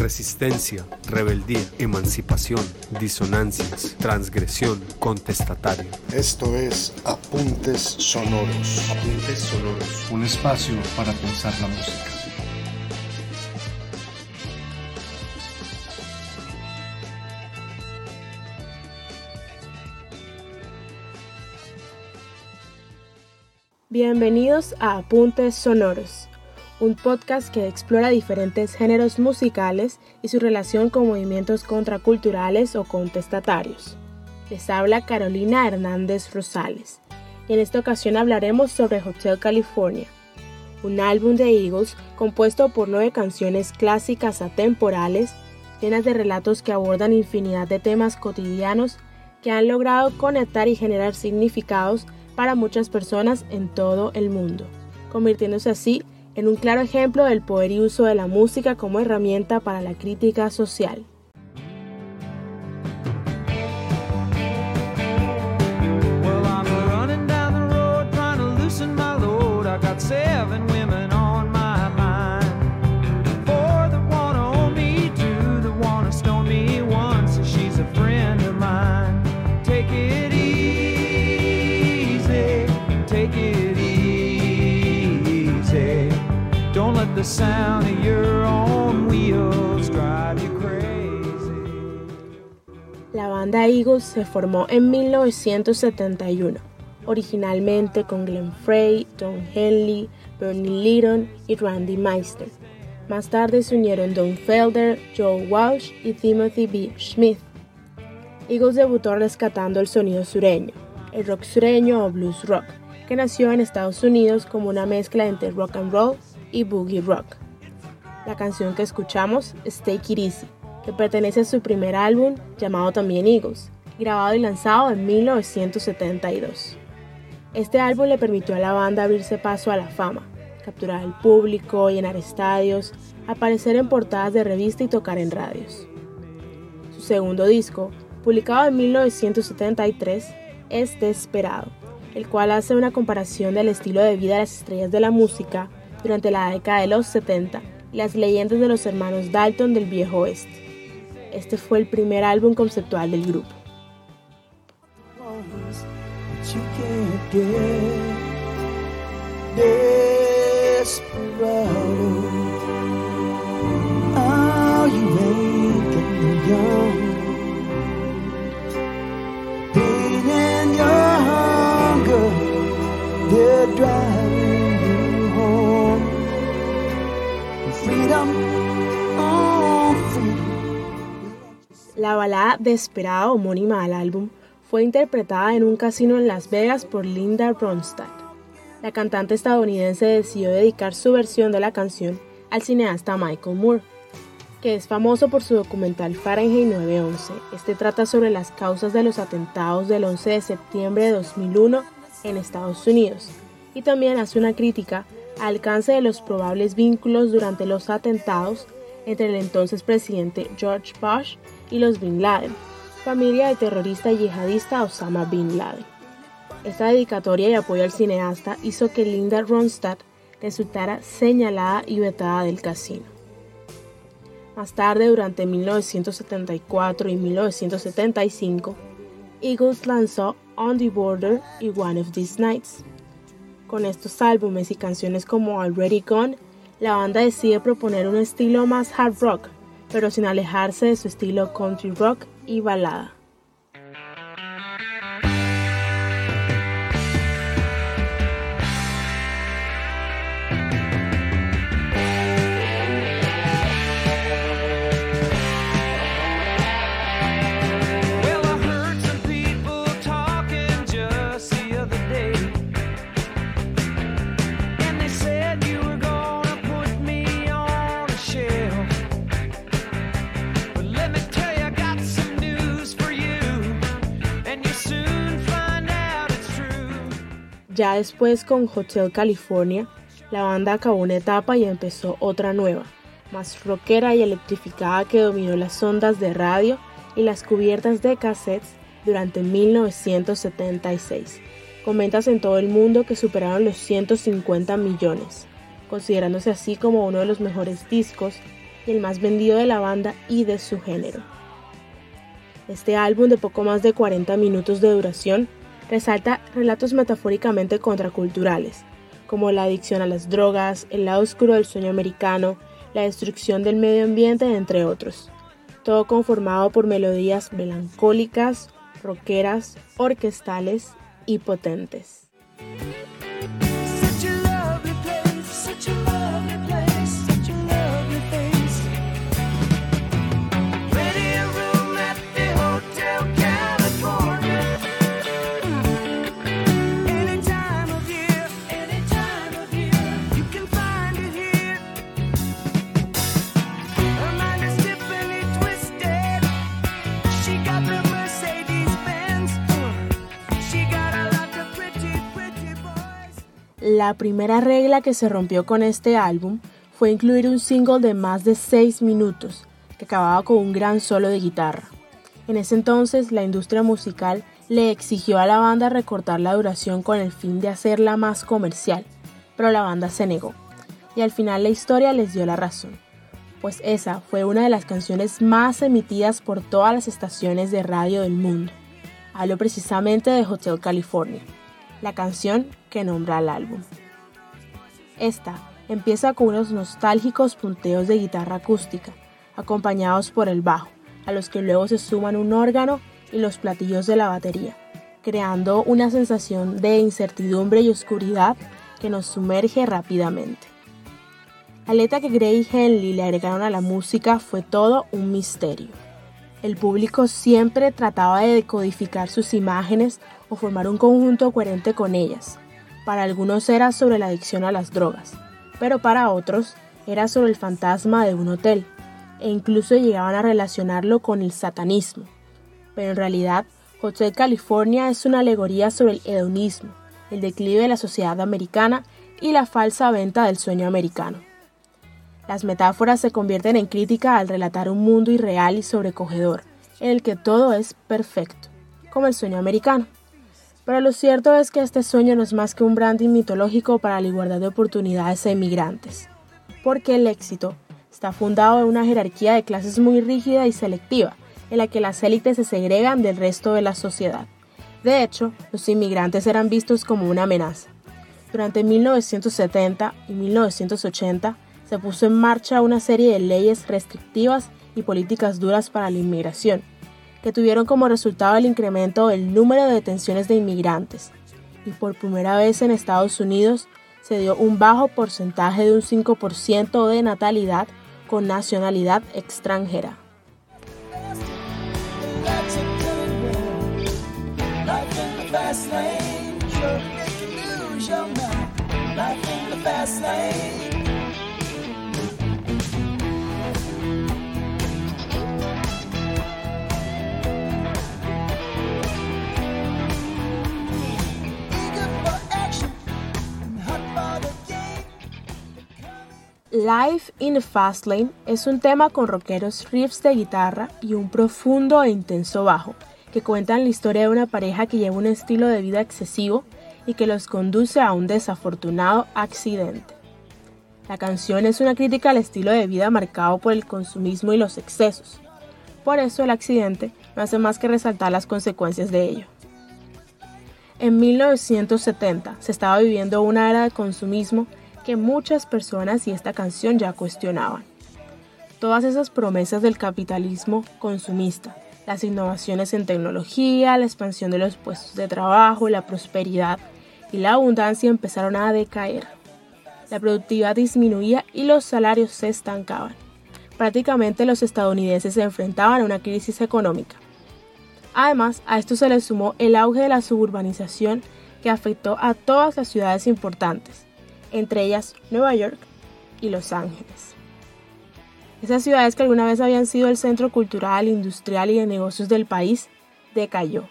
resistencia, rebeldía, emancipación, disonancias, transgresión, contestatario. Esto es Apuntes Sonoros. Apuntes Sonoros. Un espacio para pensar la música. Bienvenidos a Apuntes Sonoros un podcast que explora diferentes géneros musicales y su relación con movimientos contraculturales o contestatarios. Les habla Carolina Hernández Rosales en esta ocasión hablaremos sobre Hotel California, un álbum de Eagles compuesto por nueve canciones clásicas atemporales llenas de relatos que abordan infinidad de temas cotidianos que han logrado conectar y generar significados para muchas personas en todo el mundo, convirtiéndose así en un claro ejemplo del poder y uso de la música como herramienta para la crítica social. La banda Eagles se formó en 1971, originalmente con Glenn Frey, Don Henley, Bernie Litton y Randy Meister. Más tarde se unieron Don Felder, Joe Walsh y Timothy B. Smith. Eagles debutó rescatando el sonido sureño, el rock sureño o blues rock, que nació en Estados Unidos como una mezcla entre rock and roll y boogie rock. La canción que escuchamos es Take It Easy, que pertenece a su primer álbum llamado también Eagles, grabado y lanzado en 1972. Este álbum le permitió a la banda abrirse paso a la fama, capturar al público, llenar estadios, aparecer en portadas de revista y tocar en radios. Su segundo disco, publicado en 1973, es Desperado, el cual hace una comparación del estilo de vida de las estrellas de la música durante la década de los 70 y las leyendas de los hermanos Dalton del viejo oeste. Este fue el primer álbum conceptual del grupo. La balada Desperada, homónima al álbum, fue interpretada en un casino en Las Vegas por Linda Ronstadt. La cantante estadounidense decidió dedicar su versión de la canción al cineasta Michael Moore, que es famoso por su documental Fahrenheit 911. Este trata sobre las causas de los atentados del 11 de septiembre de 2001 en Estados Unidos y también hace una crítica al alcance de los probables vínculos durante los atentados entre el entonces presidente George Bush y los Bin Laden, familia del terrorista yihadista Osama Bin Laden. Esta dedicatoria y apoyo al cineasta hizo que Linda Ronstadt resultara señalada y vetada del casino. Más tarde, durante 1974 y 1975, Eagles lanzó On the Border y One of These Nights. Con estos álbumes y canciones como Already Gone, la banda decide proponer un estilo más hard rock, pero sin alejarse de su estilo country rock y balada. Ya después con Hotel California, la banda acabó una etapa y empezó otra nueva, más rockera y electrificada que dominó las ondas de radio y las cubiertas de cassettes durante 1976, con ventas en todo el mundo que superaron los 150 millones, considerándose así como uno de los mejores discos y el más vendido de la banda y de su género. Este álbum de poco más de 40 minutos de duración resalta relatos metafóricamente contraculturales, como la adicción a las drogas, el lado oscuro del sueño americano, la destrucción del medio ambiente, entre otros. Todo conformado por melodías melancólicas, rockeras, orquestales y potentes. La primera regla que se rompió con este álbum fue incluir un single de más de 6 minutos, que acababa con un gran solo de guitarra. En ese entonces, la industria musical le exigió a la banda recortar la duración con el fin de hacerla más comercial, pero la banda se negó, y al final la historia les dio la razón, pues esa fue una de las canciones más emitidas por todas las estaciones de radio del mundo. Hablo precisamente de Hotel California la canción que nombra al álbum. Esta empieza con unos nostálgicos punteos de guitarra acústica, acompañados por el bajo, a los que luego se suman un órgano y los platillos de la batería, creando una sensación de incertidumbre y oscuridad que nos sumerge rápidamente. La letra que Gray y Henley le agregaron a la música fue todo un misterio. El público siempre trataba de decodificar sus imágenes o formar un conjunto coherente con ellas. Para algunos era sobre la adicción a las drogas, pero para otros era sobre el fantasma de un hotel, e incluso llegaban a relacionarlo con el satanismo. Pero en realidad, Hotel California es una alegoría sobre el hedonismo, el declive de la sociedad americana y la falsa venta del sueño americano. Las metáforas se convierten en crítica al relatar un mundo irreal y sobrecogedor, en el que todo es perfecto, como el sueño americano. Pero lo cierto es que este sueño no es más que un branding mitológico para la igualdad de oportunidades a inmigrantes, porque el éxito está fundado en una jerarquía de clases muy rígida y selectiva, en la que las élites se segregan del resto de la sociedad. De hecho, los inmigrantes eran vistos como una amenaza. Durante 1970 y 1980, se puso en marcha una serie de leyes restrictivas y políticas duras para la inmigración, que tuvieron como resultado el incremento del número de detenciones de inmigrantes, y por primera vez en Estados Unidos se dio un bajo porcentaje de un 5% de natalidad con nacionalidad extranjera. Life in the Fast Lane es un tema con rockeros riffs de guitarra y un profundo e intenso bajo, que cuentan la historia de una pareja que lleva un estilo de vida excesivo y que los conduce a un desafortunado accidente. La canción es una crítica al estilo de vida marcado por el consumismo y los excesos. Por eso el accidente no hace más que resaltar las consecuencias de ello. En 1970 se estaba viviendo una era de consumismo que muchas personas y esta canción ya cuestionaban. Todas esas promesas del capitalismo consumista, las innovaciones en tecnología, la expansión de los puestos de trabajo, la prosperidad y la abundancia empezaron a decaer. La productividad disminuía y los salarios se estancaban. Prácticamente los estadounidenses se enfrentaban a una crisis económica. Además, a esto se le sumó el auge de la suburbanización que afectó a todas las ciudades importantes, entre ellas Nueva York y Los Ángeles. Esas ciudades que alguna vez habían sido el centro cultural, industrial y de negocios del país, decayó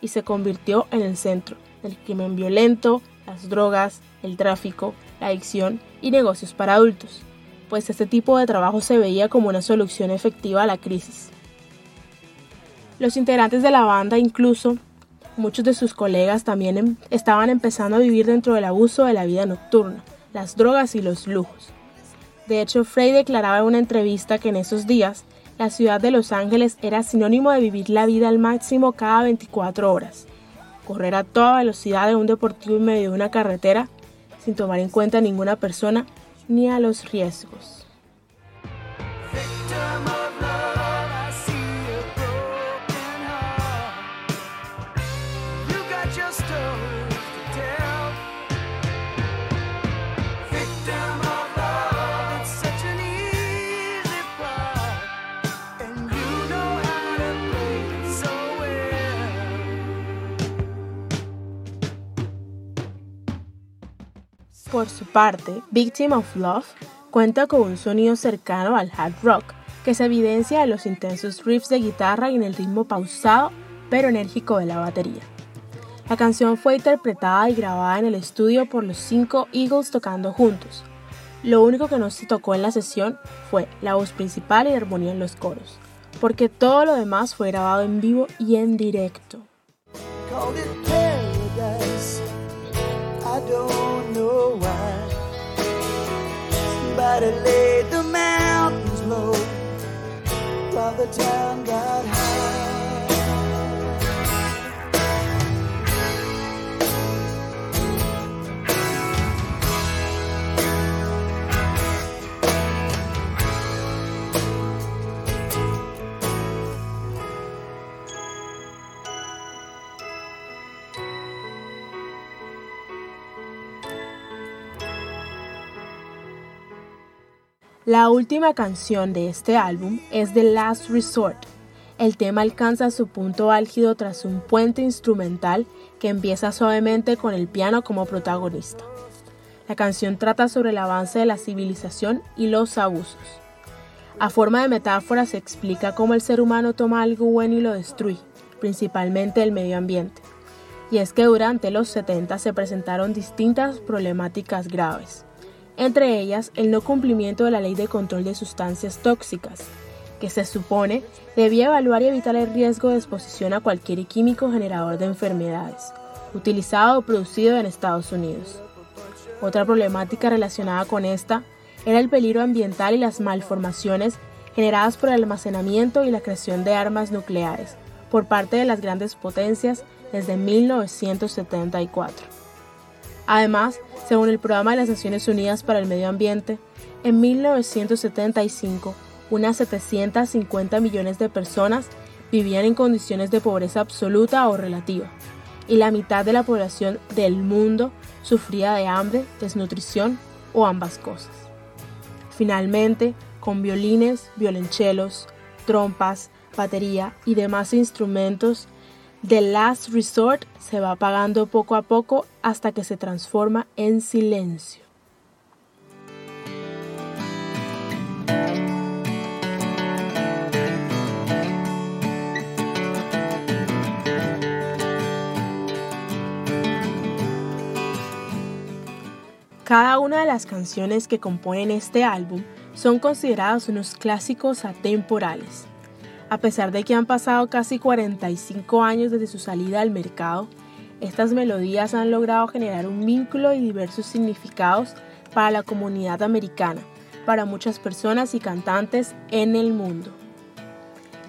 y se convirtió en el centro del crimen violento, las drogas, el tráfico, la adicción y negocios para adultos, pues este tipo de trabajo se veía como una solución efectiva a la crisis. Los integrantes de la banda incluso muchos de sus colegas también em, estaban empezando a vivir dentro del abuso de la vida nocturna, las drogas y los lujos. De hecho, Frey declaraba en una entrevista que en esos días la ciudad de Los Ángeles era sinónimo de vivir la vida al máximo cada 24 horas. Correr a toda velocidad en un deportivo en medio de una carretera sin tomar en cuenta a ninguna persona ni a los riesgos. Por su parte, Victim of Love cuenta con un sonido cercano al hard rock, que se evidencia en los intensos riffs de guitarra y en el ritmo pausado pero enérgico de la batería. La canción fue interpretada y grabada en el estudio por los cinco Eagles tocando juntos. Lo único que no se tocó en la sesión fue la voz principal y la armonía en los coros, porque todo lo demás fue grabado en vivo y en directo. Somebody laid the mountains low while the town got high. La última canción de este álbum es The Last Resort. El tema alcanza su punto álgido tras un puente instrumental que empieza suavemente con el piano como protagonista. La canción trata sobre el avance de la civilización y los abusos. A forma de metáfora se explica cómo el ser humano toma algo bueno y lo destruye, principalmente el medio ambiente. Y es que durante los 70 se presentaron distintas problemáticas graves entre ellas el no cumplimiento de la ley de control de sustancias tóxicas, que se supone debía evaluar y evitar el riesgo de exposición a cualquier químico generador de enfermedades, utilizado o producido en Estados Unidos. Otra problemática relacionada con esta era el peligro ambiental y las malformaciones generadas por el almacenamiento y la creación de armas nucleares por parte de las grandes potencias desde 1974. Además, según el Programa de las Naciones Unidas para el Medio Ambiente, en 1975, unas 750 millones de personas vivían en condiciones de pobreza absoluta o relativa, y la mitad de la población del mundo sufría de hambre, desnutrición o ambas cosas. Finalmente, con violines, violonchelos, trompas, batería y demás instrumentos, The Last Resort se va apagando poco a poco hasta que se transforma en silencio. Cada una de las canciones que componen este álbum son consideradas unos clásicos atemporales. A pesar de que han pasado casi 45 años desde su salida al mercado, estas melodías han logrado generar un vínculo y diversos significados para la comunidad americana, para muchas personas y cantantes en el mundo.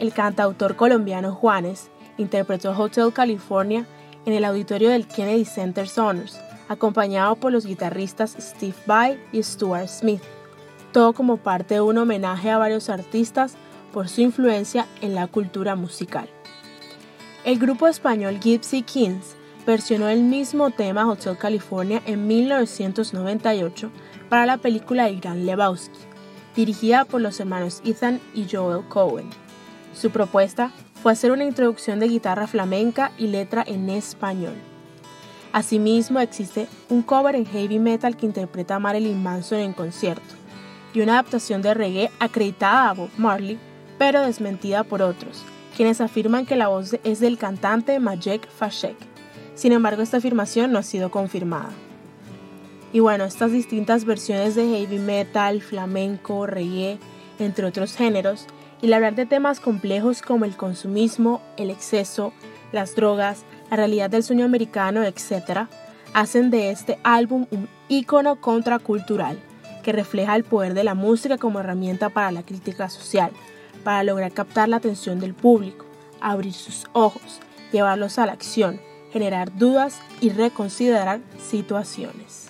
El cantautor colombiano Juanes interpretó Hotel California en el auditorio del Kennedy Center Sonors, acompañado por los guitarristas Steve Vai y Stuart Smith, todo como parte de un homenaje a varios artistas por su influencia en la cultura musical. El grupo español Gypsy Kings versionó el mismo tema Hotel California en 1998 para la película El Gran Lebowski, dirigida por los hermanos Ethan y Joel Cohen. Su propuesta fue hacer una introducción de guitarra flamenca y letra en español. Asimismo, existe un cover en heavy metal que interpreta a Marilyn Manson en concierto y una adaptación de reggae acreditada a Bob Marley pero desmentida por otros, quienes afirman que la voz es del cantante Majek Fashek. Sin embargo, esta afirmación no ha sido confirmada. Y bueno, estas distintas versiones de heavy metal, flamenco, reggae, entre otros géneros, y hablar de temas complejos como el consumismo, el exceso, las drogas, la realidad del sueño americano, etc., hacen de este álbum un ícono contracultural que refleja el poder de la música como herramienta para la crítica social, para lograr captar la atención del público, abrir sus ojos, llevarlos a la acción, generar dudas y reconsiderar situaciones.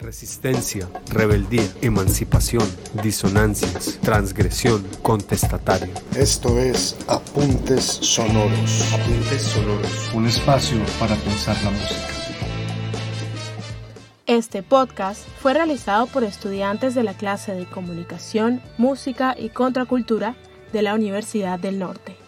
Resistencia, rebeldía, emancipación, disonancias, transgresión, contestatario. Esto es Apuntes Sonoros. Apuntes Sonoros. Un espacio para pensar la música. Este podcast fue realizado por estudiantes de la clase de Comunicación, Música y Contracultura de la Universidad del Norte.